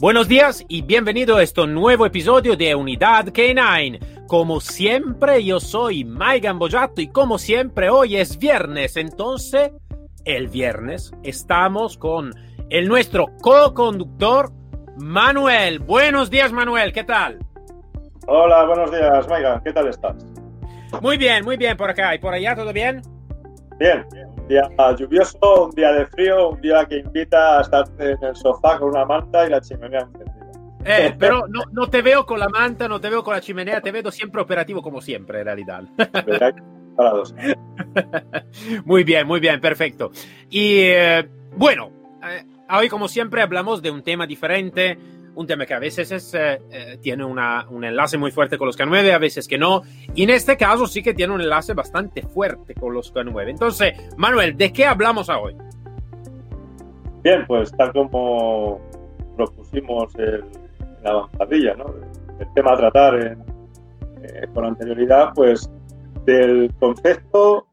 Buenos días y bienvenido a este nuevo episodio de Unidad K9. Como siempre, yo soy Mike Gambojato y como siempre, hoy es viernes. Entonces, el viernes estamos con el nuestro co-conductor, Manuel. Buenos días, Manuel, ¿qué tal? Hola, buenos días, Maigan. ¿Qué tal estás? Muy bien, muy bien por acá. ¿Y por allá todo bien? Bien, un día lluvioso, un día de frío, un día que invita a estar en el sofá con una manta y la chimenea encendida. Eh, pero no, no, te veo con la manta, no te veo con la chimenea, te veo siempre operativo como siempre, en realidad. Parados. muy bien, muy bien, perfecto. Y eh, bueno, eh, hoy como siempre hablamos de un tema diferente, un tema que a veces es, eh, eh, tiene una, un enlace muy fuerte con los K9, a veces que no. Y en este caso sí que tiene un enlace bastante fuerte con los K9. Entonces, Manuel, ¿de qué hablamos hoy? Bien, pues tal como propusimos el, en la avanzadilla, ¿no? El tema a tratar eh, con anterioridad, pues del concepto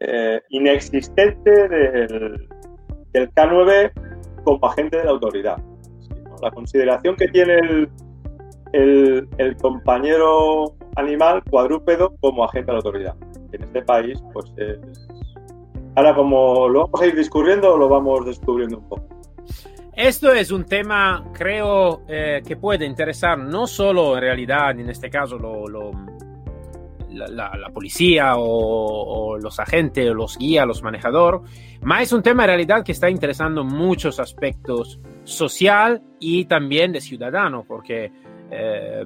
eh, inexistente del, del K9 como agente de la autoridad la consideración que tiene el, el, compañero animal cuadrúpedo como agente de la autoridad. En este país, pues es... Ahora, como lo vamos a ir discurriendo, lo vamos descubriendo un poco. Esto es un tema, creo, eh, que puede interesar no solo en realidad, en este caso, lo, la, policía o, los agentes, o los guías, los manejadores, mas es un tema en realidad que está interesando muchos aspectos social y también de ciudadano, porque eh,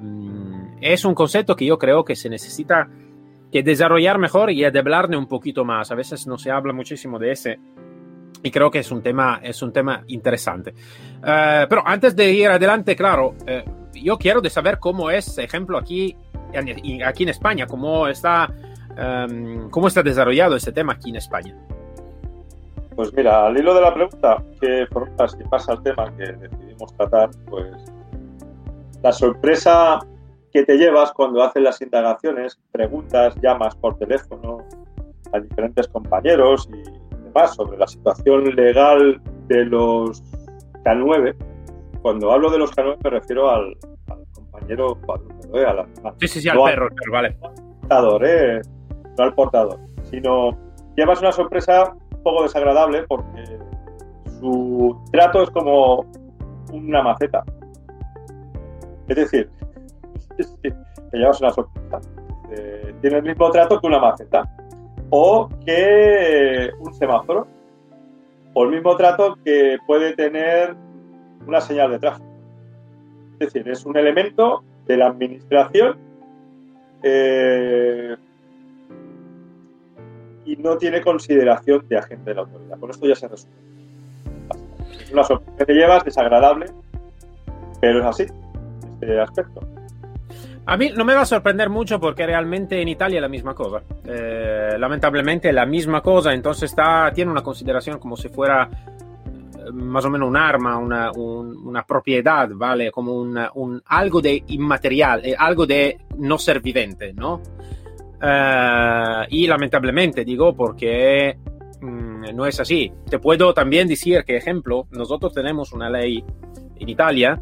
es un concepto que yo creo que se necesita que desarrollar mejor y de hablarle un poquito más. A veces no se habla muchísimo de ese y creo que es un tema, es un tema interesante. Uh, pero antes de ir adelante, claro, uh, yo quiero saber cómo es, ejemplo, aquí, aquí en España, cómo está, um, cómo está desarrollado este tema aquí en España. Pues mira, al hilo de la pregunta, ¿qué formas que pasa el tema que decidimos tratar? Pues la sorpresa que te llevas cuando haces las indagaciones, preguntas, llamas por teléfono a diferentes compañeros y demás sobre la situación legal de los K9. Cuando hablo de los K9 me refiero al, ¿eh? a la, sí, sí, sí, al perro, al vale. Portador, ¿eh? No al portador, sino llevas una sorpresa poco desagradable porque su trato es como una maceta. Es decir, te llevas una sorpresa. Eh, tiene el mismo trato que una maceta. O que un semáforo. O el mismo trato que puede tener una señal de tráfico. Es decir, es un elemento de la administración eh, y no tiene consideración de agente de la autoridad. Con esto ya se resume. Es una sorpresa que te llevas, desagradable, pero es así, este aspecto. A mí no me va a sorprender mucho porque realmente en Italia es la misma cosa. Eh, lamentablemente la misma cosa, entonces está, tiene una consideración como si fuera más o menos un arma, una, un, una propiedad, ¿vale? Como un, un, algo de inmaterial, eh, algo de no ser vivente, ¿no? Uh, y lamentablemente digo porque mmm, no es así. Te puedo también decir que, ejemplo, nosotros tenemos una ley en Italia,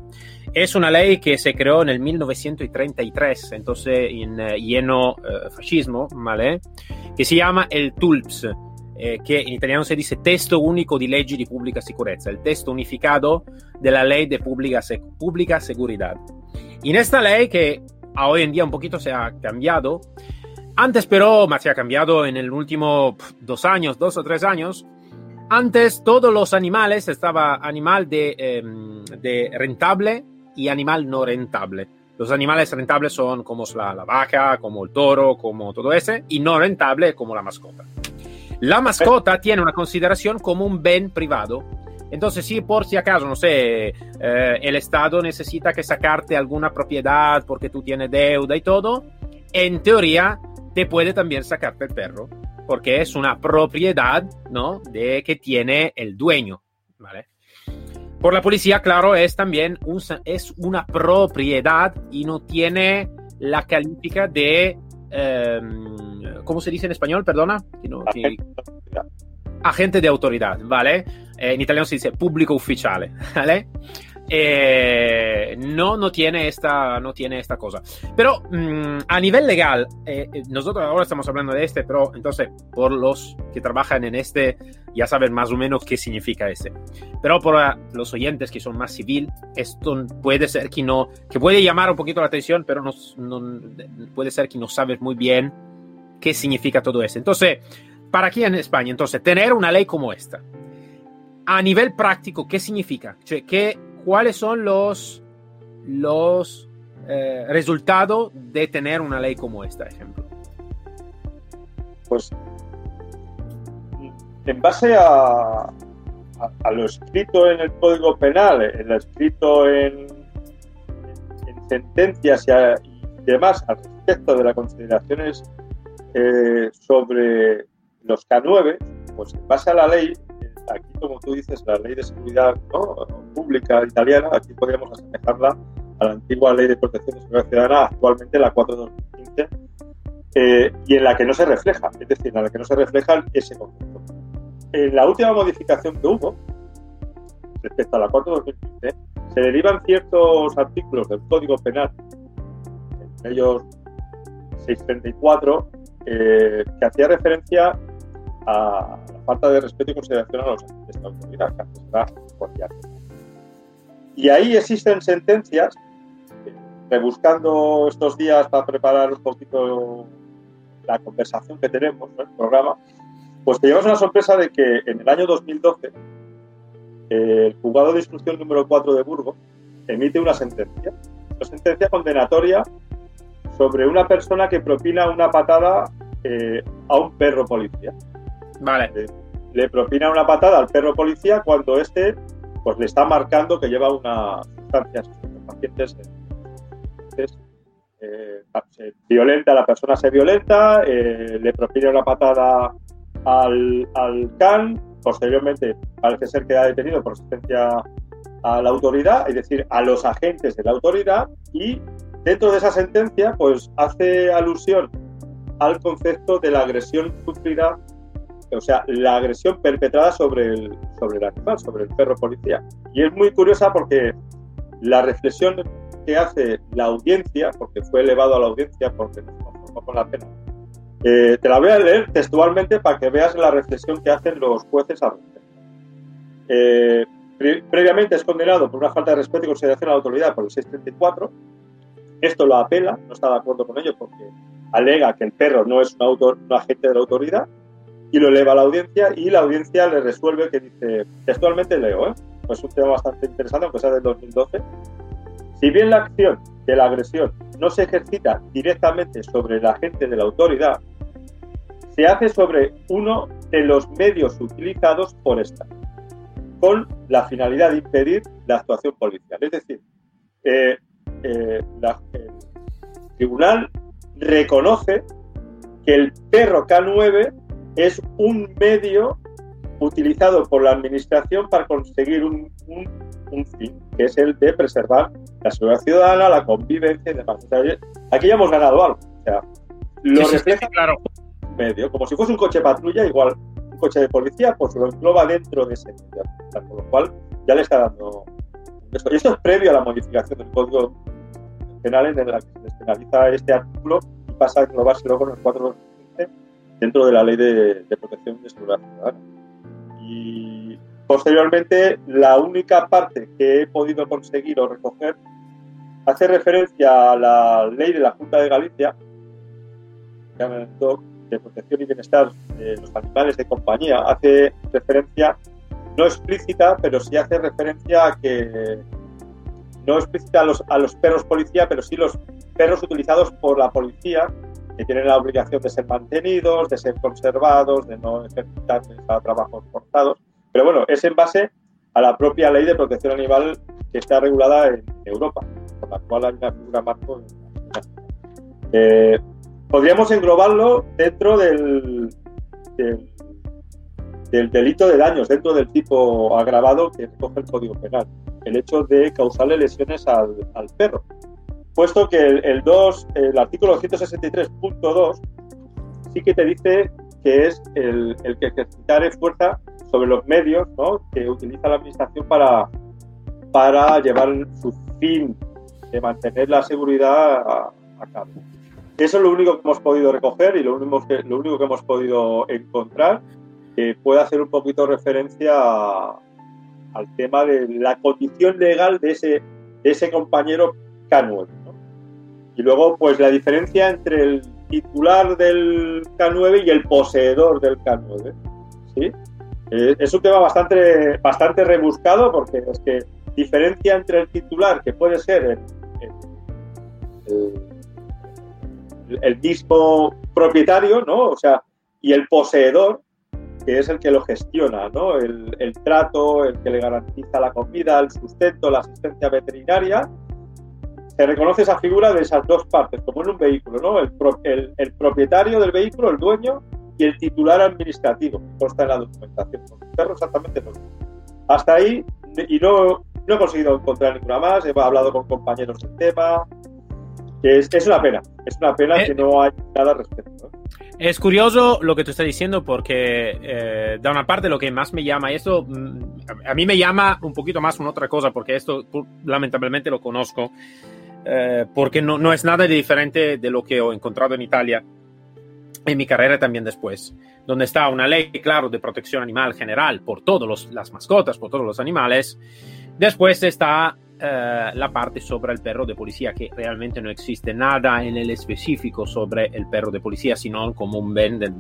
es una ley que se creó en el 1933, entonces en uh, lleno uh, fascismo, ¿vale? Que se llama el TULPS, eh, que en italiano se dice Testo Único di Leggi di Pubblica Sicurezza, el texto unificado de la ley de pública, pública seguridad. Y en esta ley que a hoy en día un poquito se ha cambiado, antes, pero, se ha cambiado en el último dos años, dos o tres años. Antes, todos los animales estaba animal de, eh, de rentable y animal no rentable. Los animales rentables son como la, la, vaca, como el toro, como todo ese, y no rentable como la mascota. La mascota tiene una consideración como un bien privado, Entonces, si por si acaso, no sé, eh, el Estado necesita que sacarte alguna propiedad porque tú tienes deuda y todo, en teoría te puede también sacarte el perro, porque es una propiedad, ¿no? De que tiene el dueño, ¿vale? Por la policía, claro, es también un, es una propiedad y no tiene la califica de, eh, ¿cómo se dice en español? Perdona. No, que, agente de autoridad, ¿vale? Eh, en italiano se dice público ufficiale, ¿vale? Eh, no, no, tiene esta, no tiene esta cosa. Pero mmm, a nivel legal, eh, nosotros ahora estamos hablando de este, pero entonces por los que trabajan en este ya saben más o menos qué significa este. Pero por los oyentes que son más civil, esto puede ser que no, que puede llamar un poquito la atención, pero no, no puede ser que no sabes muy bien qué significa todo esto. Entonces, para aquí en España, entonces, tener una ley como esta, a nivel práctico, ¿qué significa? ¿Qué, ¿Cuáles son los, los eh, resultados de tener una ley como esta, ejemplo? Pues en base a, a, lo escrito en el Código Penal, en lo escrito en, en sentencias y, y, demás al respecto de las consideraciones eh, sobre los K9, pues en base a la ley, aquí como tú dices, la ley de seguridad ¿no? pública italiana, aquí podríamos asemejarla a la antigua ley de protección de seguridad ciudadana, actualmente la 4 de 2015, eh, y en la que no se refleja, es decir, en la que no se refleja ese concepto. En la última modificación que hubo, respecto a la 4 de 2015, se derivan ciertos artículos del Código Penal, entre ellos 634, eh, que hacía referencia a la falta de respeto y consideración a los agentes de autoridad, Y ahí existen sentencias, rebuscando estos días para preparar un poquito la conversación que tenemos, ¿no? el programa, pues te llevas una sorpresa de que en el año 2012 el juzgado de instrucción número 4 de Burgos emite una sentencia, una sentencia condenatoria sobre una persona que propina una patada eh, a un perro policía. Vale. Le, le, propina una patada al perro policía cuando este pues le está marcando que lleva una pacientes. Entonces, eh, se violenta, la persona se violenta, eh, le propina una patada al, al can, posteriormente parece ser que ha detenido por asistencia a la autoridad, es decir, a los agentes de la autoridad, y dentro de esa sentencia, pues hace alusión al concepto de la agresión sufrida o sea, la agresión perpetrada sobre el, sobre el animal, sobre el perro policía. Y es muy curiosa porque la reflexión que hace la audiencia, porque fue elevado a la audiencia porque nos conformó con la pena, eh, te la voy a leer textualmente para que veas la reflexión que hacen los jueces al eh, previamente es condenado por una falta de respeto y consideración a la autoridad por el 634. Esto lo apela, no está de acuerdo con ello porque alega que el perro no es un, agente de la autoridad y lo eleva a la audiencia y la audiencia le resuelve que dice, textualmente leo, ¿eh? pues un tema bastante interesante, aunque sea del 2012. Si bien la acción de la agresión no se ejercita directamente sobre el agente de la autoridad, se hace sobre uno de los medios utilizados por esta, con la finalidad de impedir la actuación policial. Es decir, eh, eh, la, el tribunal reconoce que el perro K9 es un medio utilizado por la administración para conseguir un, un, un, fin, que es el de preservar la seguridad ciudadana, la convivencia y demás. O sea, aquí ya hemos ganado algo. O sea, lo sí, refleja sí, claro. medio, como si fuese un coche patrulla, igual un coche de policía, pues lo engloba dentro de ese medio. Con lo cual ya le está dando esto. Y esto es previo a la modificación del Código Penal en la que se despenaliza este artículo y pasa a englobarse luego en el 4 dentro de la ley de, de protección de seguridad ciudadana. Y posteriormente, la única parte que he podido conseguir o recoger hace referencia a la ley de la Junta de Galicia, de protección y bienestar de los animales de compañía, hace referencia, no explícita, pero sí hace referencia a que, no explícita a los, a los perros policía, pero sí los perros utilizados por la policía que tienen la obligación de ser mantenidos, de ser conservados, de no ejercitar trabajos forzados. Pero bueno, es en base a la propia ley de protección animal que está regulada en Europa, por la cual hay una figura marco. Eh, podríamos englobarlo dentro del, del, delito de daños, dentro del tipo agravado que recoge el Código Penal, el hecho de causarle lesiones al, perro. Puesto que el, 2, el artículo 163.2 sí que te dice que es el, el que ejercitare fuerza sobre los medios que utiliza la administración para, para llevar su fin de mantener la seguridad a, cabo. Eso es lo único que hemos podido recoger y lo único que, lo único que hemos podido encontrar que puede hacer un poquito referencia al tema de la condición legal de ese, ese compañero K9. Y luego, pues la diferencia entre el titular del K9 y el poseedor del K9. ¿sí? Eh, es un tema bastante, bastante rebuscado porque es que diferencia entre el titular, que puede ser el, mismo propietario, ¿no? O sea, y el poseedor, que es el que lo gestiona, ¿no? El, el, trato, el que le garantiza la comida, el sustento, la asistencia veterinaria. Se reconoce esa figura de esas dos partes, como en un vehículo, ¿no? El, el, el propietario del vehículo, el dueño, y el titular administrativo, consta en la documentación. Con el perro exactamente no. Hasta ahí, y no, no he conseguido encontrar ninguna más, he hablado con compañeros del tema, es, es una pena, es una pena eh, que no hay nada al respecto. Es curioso lo que tú estás diciendo porque, eh, de una parte, lo que más me llama, esto mm, a mí me llama un poquito más una otra cosa, porque esto lamentablemente lo conozco, eh, porque no, no es nada de diferente de lo que he encontrado en Italia en mi carrera también después, donde está una ley, claro, de protección animal general por todas las mascotas, por todos los animales. Después está eh, la parte sobre el perro de policía, que realmente no existe nada en el específico sobre el perro de policía, sino como un bien de,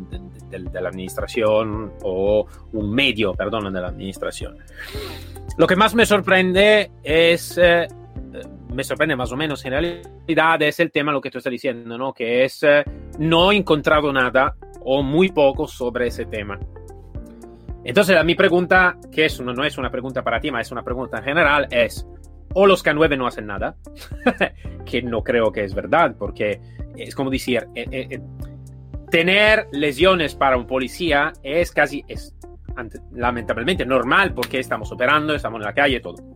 la administración o un medio, perdón, de la administración. Lo que más me sorprende es... Eh, me sorprende más o menos en realidad es el tema lo que tú estás diciendo, ¿no? Que es eh, no he encontrado nada o muy poco sobre ese tema. Entonces, mi pregunta, que es no es una pregunta para ti, ma es una pregunta en general, es, o los K9 no hacen nada, que no creo que es verdad, porque es como decir, eh, eh, tener lesiones para un policía es casi, es lamentablemente normal, porque estamos operando, estamos en la calle, todo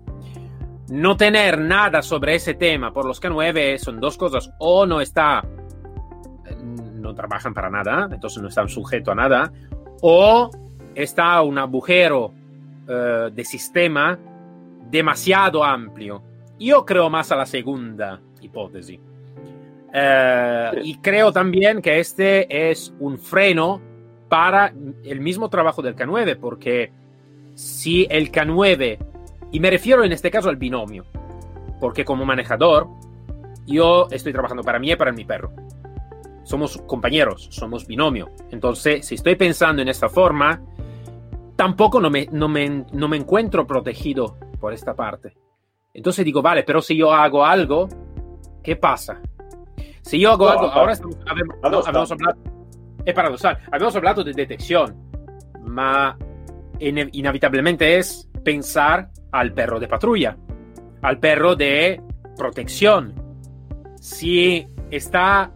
no tener nada sobre ese tema por los K9 son dos cosas. O no está, no trabajan para nada, entonces no están sujetos a nada. O está un agujero eh, de sistema demasiado amplio. Yo creo más a la segunda hipótesis. Eh, y creo también que este es un freno para el mismo trabajo del K9, porque si el K9 y me refiero en este caso al binomio, porque como manejador, yo estoy trabajando para mí y para mi perro. Somos compañeros, somos binomio. Entonces, si estoy pensando en esta forma, tampoco no me, no me, no me encuentro protegido por esta parte. Entonces digo, vale, pero si yo hago algo, ¿qué pasa? Si yo hago algo, ahora estamos, habemos, hablado, es paradoxal, habíamos hablado de detección, ma inevitablemente es pensar al perro de patrulla, al perro de protección. Si está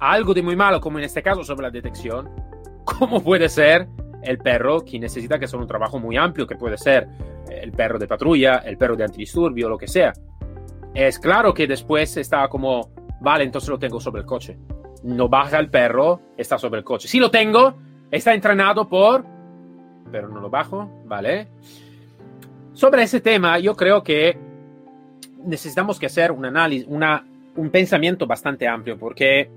algo de muy malo, como en este caso sobre la detección, ¿cómo puede ser el perro que necesita que sea un trabajo muy amplio, que puede ser el perro de patrulla, el perro de antidisturbio, lo que sea? Es claro que después está como, vale, entonces lo tengo sobre el coche. No baja el perro, está sobre el coche. Si lo tengo, está entrenado por, pero no lo bajo, ¿vale? Sobre ese tema, yo creo que necesitamos que hacer un análisis, una, un pensamiento bastante amplio, porque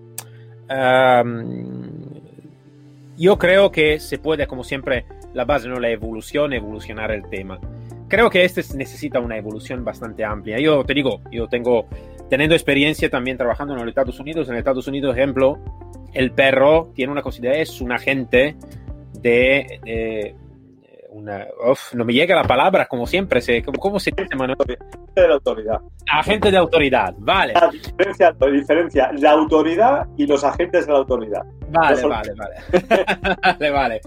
yo creo que se puede, como siempre, la base no la evolución, evolucionar el tema. Creo que este necesita una evolución bastante amplia. Yo te digo, yo tengo, teniendo experiencia también trabajando en los Estados Unidos, en Estados Unidos, ejemplo, el perro tiene una consideración, es un agente de no me llega la palabra, como siempre. Se, ¿Cómo se dice, Manuel? Agente de la autoridad. Agente de autoridad, vale. La diferencia, la diferencia, la autoridad y los agentes de la autoridad. Vale, vale, vale. vale, vale.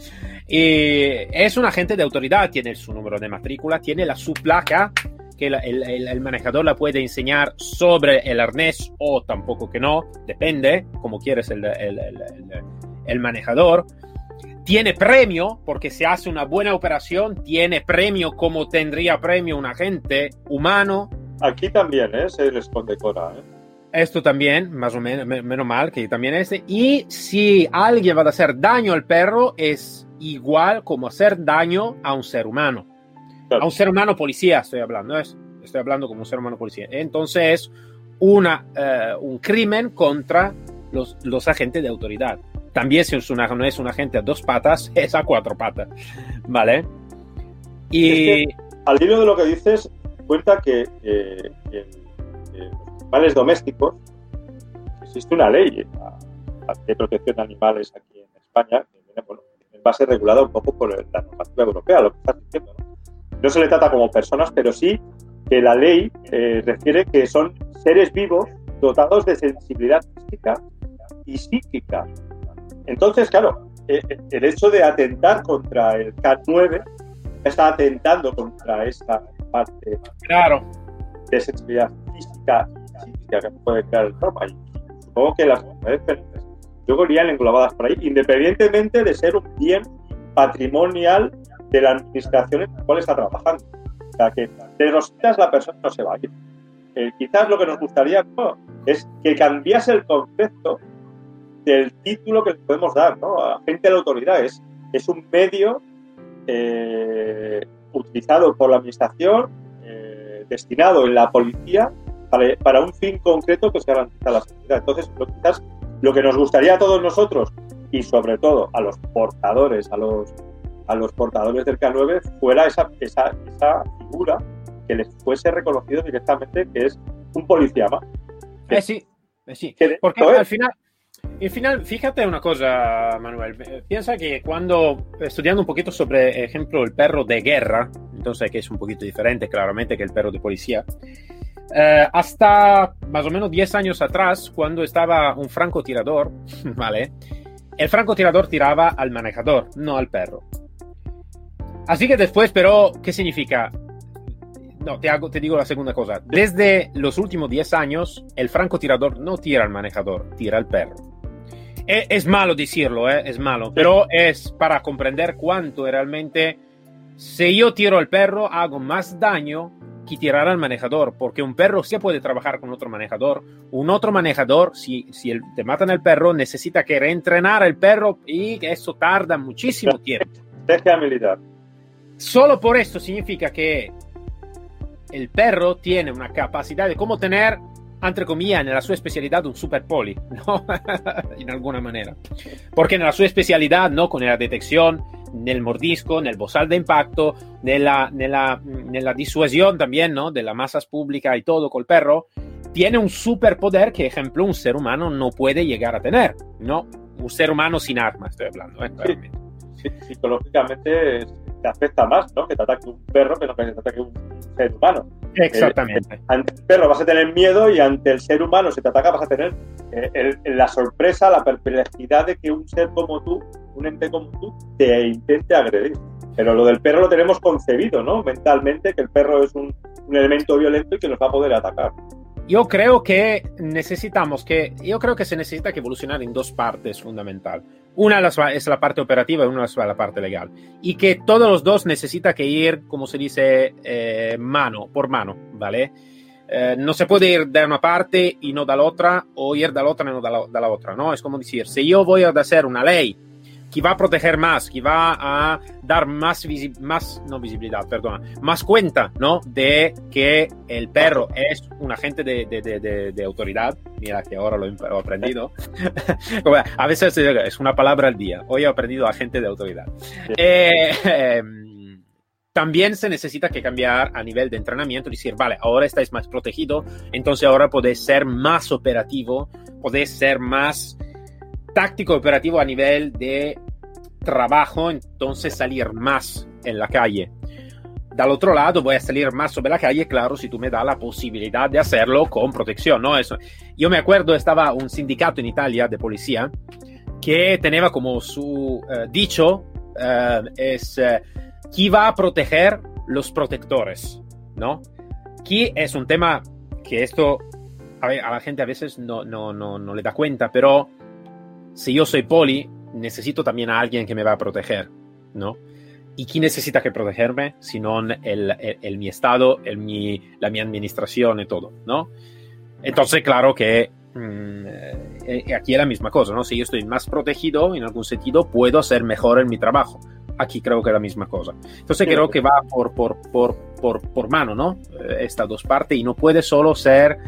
Y es un agente de autoridad, tiene su número de matrícula, tiene la su placa que el, el, el, manejador la puede enseñar sobre el arnés o tampoco que no, depende como quieres el, el manejador. Tiene premio, porque se hace una buena operación, tiene premio como tendría premio un agente humano. Aquí también ¿eh? se les condecora. ¿eh? Esto también, más o menos, menos mal que también es. Y si alguien va a hacer daño al perro, es igual como hacer daño a un ser humano. Claro. A un ser humano policía estoy hablando, ¿es? estoy hablando como un ser humano policía. Entonces, una, uh, un crimen contra los, los, agentes de autoridad. También si es una, no es un agente a dos patas, es a cuatro patas. ¿Vale? Y... Al hilo de lo que dices, cuenta que, eh, que los animales domésticos, existe una ley de protección de animales aquí en España, que bueno, en base regulada un poco por la normativa europea, lo que estás diciendo. ¿no? no se le trata como personas, pero sí que la ley eh, refiere que son seres vivos dotados de sensibilidad física y psíquica. Entonces, claro, eh, el hecho de atentar contra el K9 está atentando contra esa parte claro. de sensibilidad física que puede crear el trauma. Y supongo que las mujeres luego irían englobadas por ahí, independientemente de ser un bien patrimonial de la administración en la cual está trabajando. O sea, que de rositas la persona no se va a ir. Eh, quizás lo que nos gustaría ¿no? es que cambiase el concepto del título que le podemos dar, ¿no? Agente de la autoridad es, es un medio eh, utilizado por la administración, eh, destinado en la policía para, para, un fin concreto que se garantiza la seguridad. Entonces, lo, quizás lo que nos gustaría a todos nosotros y sobre todo a los portadores, a los a los portadores del K9 fuera esa, esa, esa figura que les fuese reconocido directamente que es un policía más. Eh sí, eh sí. Porque al final, al final, fíjate una cosa, Manuel. Piensa que cuando, estudiando un poquito sobre, ejemplo, el perro de guerra, entonces que es un poquito diferente claramente que el perro de policía, eh, hasta más o menos 10 años atrás, cuando estaba un francotirador, ¿vale? El francotirador tiraba al manejador, no al perro. Así que después, pero, ¿qué significa? No, te, hago, te digo la segunda cosa. Desde los últimos 10 años, el francotirador no tira al manejador, tira al perro. Es, es malo decirlo, ¿eh? es malo, pero es para comprender cuánto realmente, si yo tiro al perro, hago más daño que tirar al manejador, porque un perro sí puede trabajar con otro manejador. Un otro manejador, si, si el, te matan al perro, necesita que reentrenar al perro y eso tarda muchísimo tiempo. Militar. Solo por esto significa que el perro tiene una capacidad de cómo tener, entre comillas, en la su especialidad un super poli, ¿no? en alguna manera. Porque en la su especialidad, ¿no? Con la detección del mordisco, en el bozal de impacto, nella, nella, nella disuasión también, ¿no? De las masas públicas y todo con el perro, tiene un superpoder que, ejemplo, un ser humano no puede llegar a tener, ¿no? Un ser humano sin armas, estoy hablando, ¿eh? Sí, psicológicamente te afecta más, ¿no? Que te ataque un perro que no que te ataque un ser humano. Exactamente. Eh, ante el perro vas a tener miedo y ante el ser humano, si te ataca, vas a tener eh, el, la sorpresa, la perplejidad de que un ser como tú, un ente como tú, te intente agredir. Pero lo del perro lo tenemos concebido, ¿no? Mentalmente, que el perro es un, un elemento violento y que nos va a poder atacar. Yo creo que necesitamos que, yo creo que se necesita que evolucionar en dos partes fundamental. Una es la parte operativa y una es la parte legal. Y que todos los dos necesita que ir, como se dice, eh, mano por mano, ¿vale? Eh, no se puede ir de una parte y no de la otra, o ir de la otra y no de la, de la otra, ¿no? Es como decir, si yo voy a hacer una ley que va a proteger más, que va a dar más, más no visibilidad, perdona, más cuenta, ¿no? De que el perro es un agente de, de, de, de autoridad. Mira que ahora lo he aprendido. a veces es una palabra al día. Hoy he aprendido agente de autoridad. Eh, eh, también se necesita que cambiar a nivel de entrenamiento, decir, vale, ahora estáis más protegido, entonces ahora podéis ser más operativo, podéis ser más táctico operativo a nivel de trabajo, entonces salir más en la calle. Del otro lado, voy a salir más sobre la calle, claro, si tú me das la posibilidad de hacerlo con protección, ¿no? Eso. Yo me acuerdo, estaba un sindicato en Italia de policía que tenía como su uh, dicho, eh, es eh, quién va a proteger los protectores, ¿no? Aquí es un tema que esto a, la gente a veces no, no, no, no le da cuenta, pero si yo soy poli, necesito también a alguien que me va a proteger, ¿no? ¿Y quién necesita que protegerme? Sino el, el, el, mi estado, el, mi, la mi administración y todo, ¿no? Entonces, claro que mmm, aquí es la misma cosa, ¿no? Si yo estoy más protegido en algún sentido, puedo hacer mejor en mi trabajo. Aquí creo que es la misma cosa. Entonces, sí. creo que va por, por, por, por, por mano, ¿no? Eh, estas dos partes y no puede solo ser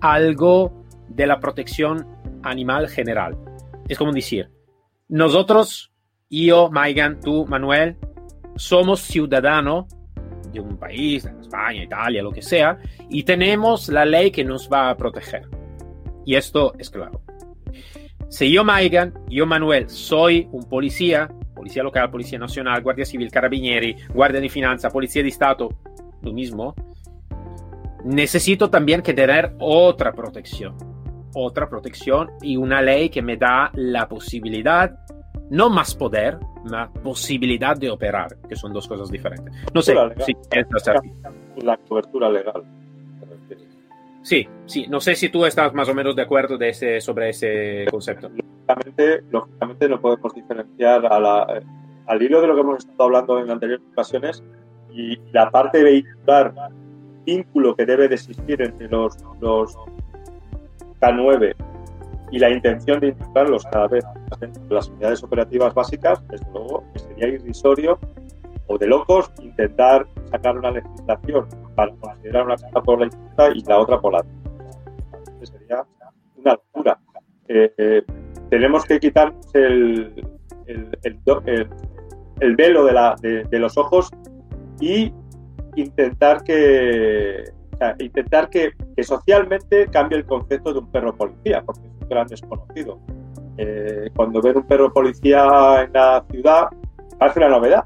algo de la protección animal general. Es como decir, nosotros, yo, Maigan, tú, Manuel, somos ciudadanos de un país, España, Italia, lo que sea, y tenemos la ley que nos va a proteger. Y esto es claro. Si yo, Maigan, yo, Manuel, soy un policía, policía local, policía nacional, guardia civil, carabinieri, guardia de finanza, policía de Estado, lo mismo, necesito también que tener otra protección. Otra protección y una ley que me da la posibilidad, no más poder, la posibilidad de operar, que son dos cosas diferentes. No sé legal, si la cobertura legal. Sí, sí, no sé si tú estás más o menos de acuerdo de ese, sobre ese concepto. Lógicamente, lógicamente no podemos diferenciar a la, al hilo de lo que hemos estado hablando en anteriores ocasiones y la parte vehicular, vínculo que debe de existir entre los, los K9 y la intención de integrarlos cada vez en las unidades operativas básicas, desde luego, sería irrisorio o de locos intentar sacar una legislación para considerar una cosa por la izquierda y la otra por la derecha. Sería una locura. Eh, eh, tenemos que quitarnos el, el, el, el velo de, de, de, los ojos y intentar que, o intentar que, que, socialmente cambie el concepto de un perro policía, porque es un gran desconocido. Eh, cuando ven un perro policía en la ciudad, parece una novedad,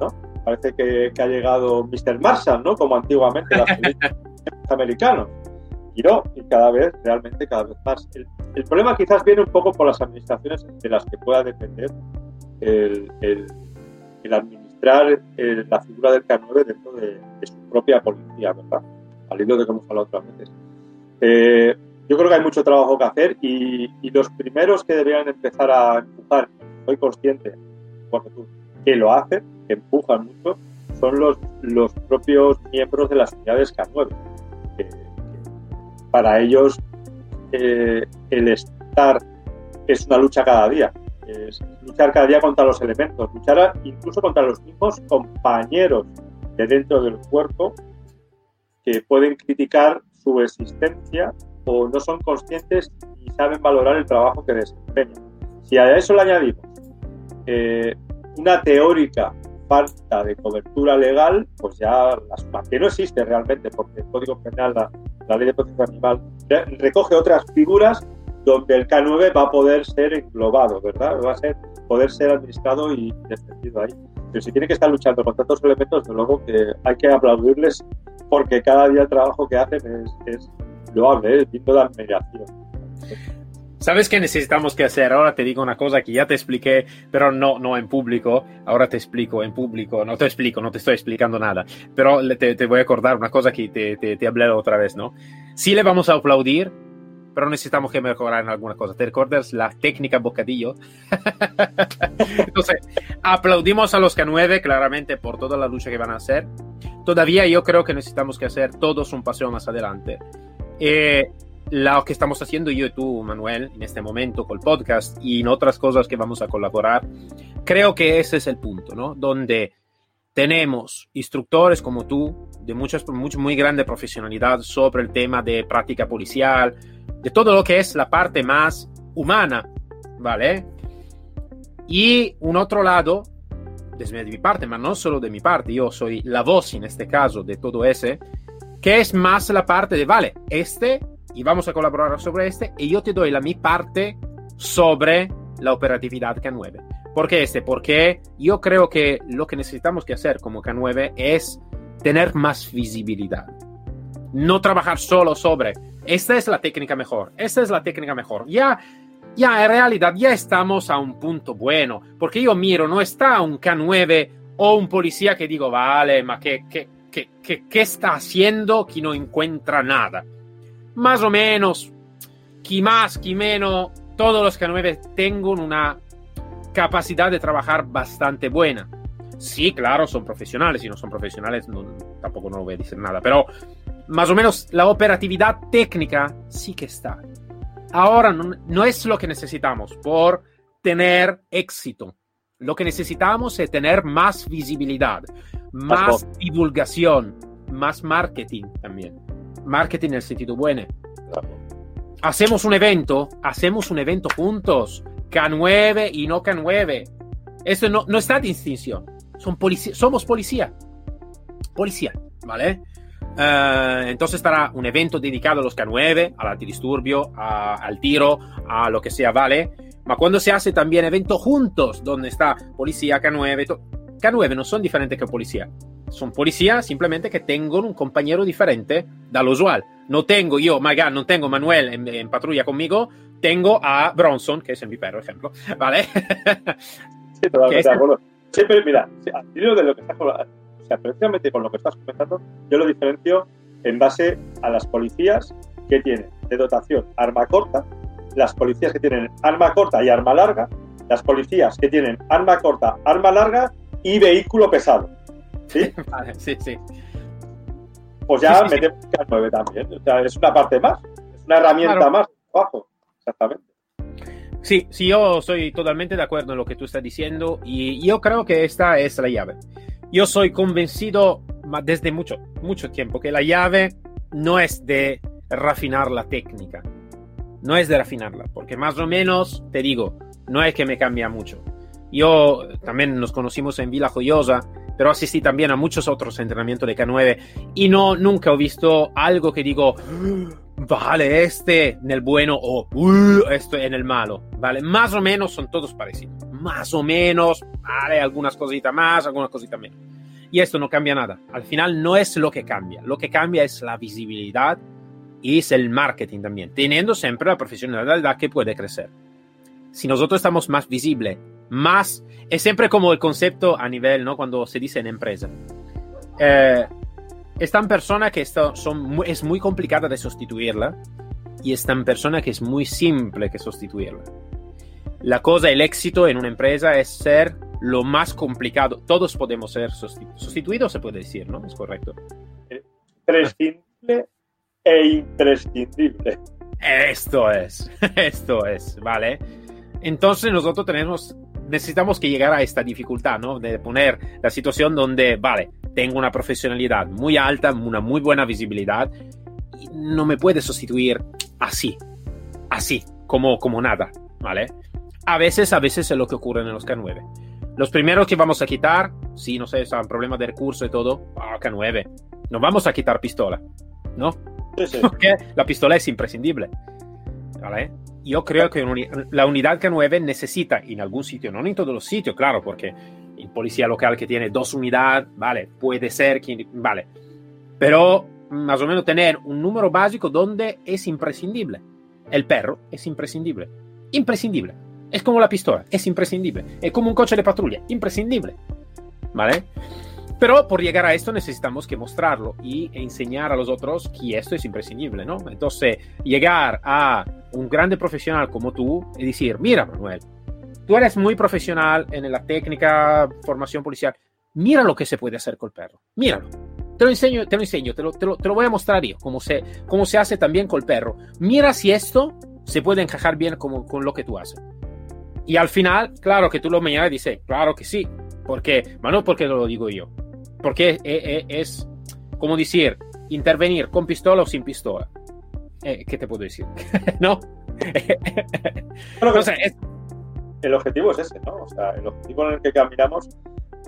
¿no? Parece que, que ha llegado Mr. Marshall, ¿no? Como antiguamente las americanos. Y no, y cada vez, realmente cada vez más. El, problema quizás viene un poco por las administraciones de las que pueda depender el, administrar el, la figura del K9 dentro de, de, su propia policía, ¿verdad? Al hilo de que hemos hablado otras veces. Eh, yo creo que hay mucho trabajo que hacer y, y, los primeros que deberían empezar a empujar, soy consciente, porque tú, que lo hacen, que empujan mucho, son los, los propios miembros de las unidades K9. Eh, para ellos eh, el estar es una lucha cada día, es luchar cada día contra los elementos, luchar incluso contra los mismos compañeros de dentro del cuerpo que pueden criticar su existencia o no son conscientes y saben valorar el trabajo que desempeñan. Si a eso le añadimos eh, una teórica falta de cobertura legal, pues ya la que no existe realmente, porque el Código Penal, la, la Ley de Protección Animal, recoge otras figuras donde el K9 va a poder ser englobado, ¿verdad? Va a ser, poder ser administrado y defendido ahí. Pero si tiene que estar luchando con tantos elementos, de luego que hay que aplaudirles porque cada día el trabajo que hacen es, es loable, es digno de admiración. ¿Sabes qué necesitamos que hacer? Ahora te digo una cosa que ya te expliqué, pero no, no en público. Ahora te explico en público. No te explico, no te estoy explicando nada. Pero te, te voy a acordar una cosa que te, te, te hablé otra vez, ¿no? Sí le vamos a aplaudir, pero necesitamos que mejorar en alguna cosa. ¿Te recuerdas la técnica bocadillo? Entonces, aplaudimos a los K9 claramente por toda la lucha que van a hacer. Todavía yo creo que necesitamos que hacer todos un paseo más adelante. Eh, lo que estamos haciendo yo y tú, Manuel, en este momento con el podcast y en otras cosas que vamos a colaborar, creo que ese es el punto, ¿no? Donde tenemos instructores como tú, de muchas, mucho, muy grande profesionalidad sobre el tema de práctica policial, de todo lo que es la parte más humana, ¿vale? Y un otro lado, desde mi parte, pero no solo de mi parte, yo soy la voz en este caso de todo ese, que es más la parte de, vale, este y vamos a colaborar sobre este y yo te doy la mi parte sobre la operatividad K9. ¿Por qué este? Porque yo creo que lo que necesitamos que hacer como K9 es tener más visibilidad. No trabajar solo sobre, esta es la técnica mejor, esta es la técnica mejor. Ya, ya en realidad ya estamos a un punto bueno, porque yo miro, no está un K9 o un policía que digo, vale, ma ¿qué, qué, qué, qué, qué está haciendo que no encuentra nada? Más o menos, qui más, qui menos, todos los K9 tengan una capacidad de trabajar bastante buena. Sí, claro, son profesionales, si no son profesionales no, tampoco no voy a decir nada, pero más o menos la operatividad técnica sí que está. Ahora no, no es lo que necesitamos por tener éxito. Lo que necesitamos es tener más visibilidad, más divulgación, más marketing también. Marketing en el sentido bueno. Hacemos un evento, hacemos un evento juntos, K9 y no K9. Esto no, no está distinción. Son policía, somos policía. Policía, ¿vale? Uh, entonces estará un evento dedicado a los K9, al antidisturbio, a, al tiro, a lo que sea, ¿vale? Ma cuando se hace también evento juntos, donde está policía, K9, K9 no son diferentes que policía. Son policía simplemente que tengo un compañero diferente da lo usual. No tengo yo, magari no tengo Manuel en, en, patrulla conmigo, tengo a Bronson, que es mi perro, ejemplo, ¿vale? sí, totalmente Siempre, mira, al de lo que estás sea, precisamente con lo que estás comentando, yo lo diferencio en base a las policías que tienen de dotación arma corta, las policías que tienen arma corta y arma larga, las policías que tienen arma corta, arma larga y vehículo pesado. ¿Sí? Vale, sí, sí. Pues ya sí, sí, metemos sí. 9 también. O sea, es una parte más, es una herramienta claro. más de trabajo. Exactamente. Sí, sí, yo soy totalmente de acuerdo en lo que tú estás diciendo y yo creo que esta es la llave. Yo soy convencido desde mucho, mucho tiempo que la llave no es de refinar la técnica, no es de refinarla, porque más o menos, te digo, no es que me cambia mucho. Yo también nos conocimos en Villa Joyosa, pero asistí también a muchos otros entrenamientos de K9 y no, nunca he visto algo que digo, vale, este en el bueno o uh, esto en el malo, ¿vale? Más o menos son todos parecidos, más o menos, vale, algunas cositas más, algunas cositas menos. Y esto no cambia nada. Al final no es lo que cambia, lo que cambia es la visibilidad y es el marketing también, teniendo siempre la profesionalidad que puede crecer. Si nosotros estamos más visibles, más, es siempre como el concepto a nivel, ¿no? Cuando se dice en empresa. Eh, están personas que son, es muy complicada de sustituirla y están personas que es muy simple que sustituirla. La cosa, el éxito en una empresa es ser lo más complicado. Todos podemos ser sustitu sustituidos, se puede decir, ¿no? Es correcto. Prescindible e imprescindible. Esto es, esto es, ¿vale? Entonces nosotros tenemos, necesitamos que llegar a esta dificultad, ¿no? De poner la situación donde, vale, tengo una profesionalidad muy alta, una muy buena visibilidad, y no me puede sustituir así, así, como, como nada, ¿vale? A veces, a veces es lo que ocurre en los K9. Los primeros que vamos a quitar, sí, no sé, son problemas de recurso y todo, ah, K9. No vamos a quitar pistola, ¿no? Sí, sí. Porque la pistola es imprescindible, ¿vale? Yo creo que la unidad K9 necesita en algún sitio, no en todos los sitios, claro, porque el policía local que tiene dos unidades, vale, puede ser que, vale, pero más o menos tener un número básico donde es imprescindible. El perro es imprescindible, imprescindible. Es como la pistola, es imprescindible. Es como un coche de patrulla, imprescindible. ¿Vale? Pero por llegar a esto necesitamos que mostrarlo y enseñar a los otros que esto es imprescindible, ¿no? Entonces, llegar a un grande profesional como tú y decir, mira, Manuel, tú eres muy profesional en la técnica, formación policial, mira lo que se puede hacer con el perro, míralo. Te lo enseño, te lo enseño, te lo, te lo, te lo voy a mostrar yo, cómo se, cómo se hace también con el perro. Mira si esto se puede encajar bien como, con lo que tú haces. Y al final, claro que tú lo mañana dices, claro que sí, porque, bueno, porque lo digo yo, porque es, es, como decir, intervenir con pistola o sin pistola. Eh, ¿Qué te puedo decir? ¿No? bueno, no sé, es... El objetivo es ese, ¿no? O sea, el objetivo en el que caminamos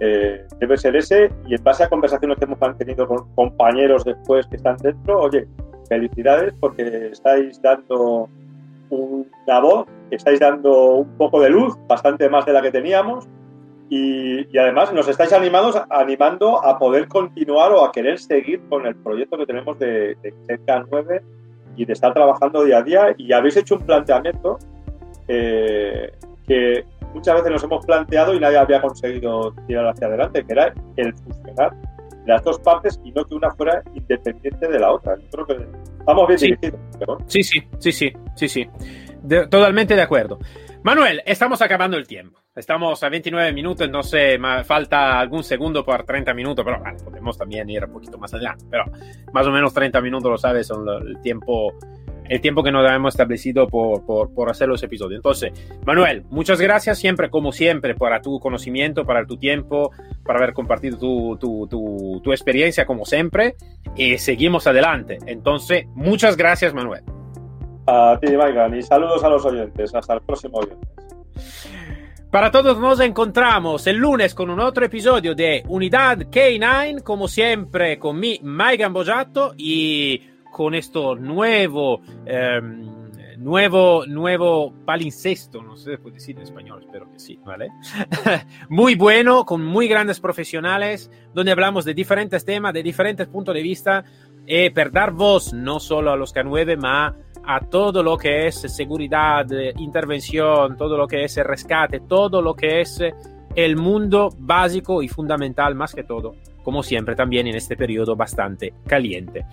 eh, debe ser ese y en base a conversaciones que hemos mantenido con compañeros después que están dentro, oye, felicidades porque estáis dando una voz, estáis dando un poco de luz, bastante más de la que teníamos, y, y, además nos estáis animados, animando a poder continuar o a querer seguir con el proyecto que tenemos de, de K9 y de estar trabajando día a día. Y habéis hecho un planteamiento eh, que muchas veces nos hemos planteado y nadie había conseguido tirar hacia adelante, que era el fusionar las dos partes y no que una fuera independiente de la otra. Yo creo que estamos bien dirigidos. Sí, sí, sí, sí, sí, sí. Totalmente de acuerdo. Manuel, estamos acabando el tiempo. Estamos a 29 minutos, no sé, falta algún segundo por 30 minutos, pero podemos también ir un poquito más allá. Pero más o menos 30 minutos, lo sabes, son el tiempo el tiempo que nos hemos establecido por, hacer los episodios. Entonces, Manuel, muchas gracias siempre, como siempre, para tu conocimiento, para tu tiempo, para haber compartido tu, tu experiencia, como siempre, y seguimos adelante. Entonces, muchas gracias, Manuel. A ti, Maigan, y saludos a los oyentes. Hasta el próximo oyente. Para todos nos encontramos el lunes con un otro episodio de Unidad K9, como siempre con mi Maigan Bojato y con esto nuevo, eh, nuevo, nuevo palincesto, no sé si puede decir en español, espero que sí, ¿vale? muy bueno, con muy grandes profesionales, donde hablamos de diferentes temas, de diferentes puntos de vista, y eh, dar voz no solo a los K9, ma a todo lo que es seguridad, intervención, todo lo que es rescate, todo lo que es el mundo básico y fundamental más que todo, como siempre también en este periodo bastante caliente.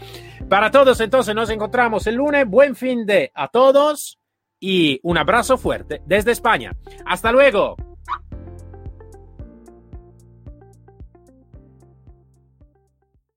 Para todos entonces nos encontramos el lunes, buen fin de a todos y un abrazo fuerte desde España. Hasta luego.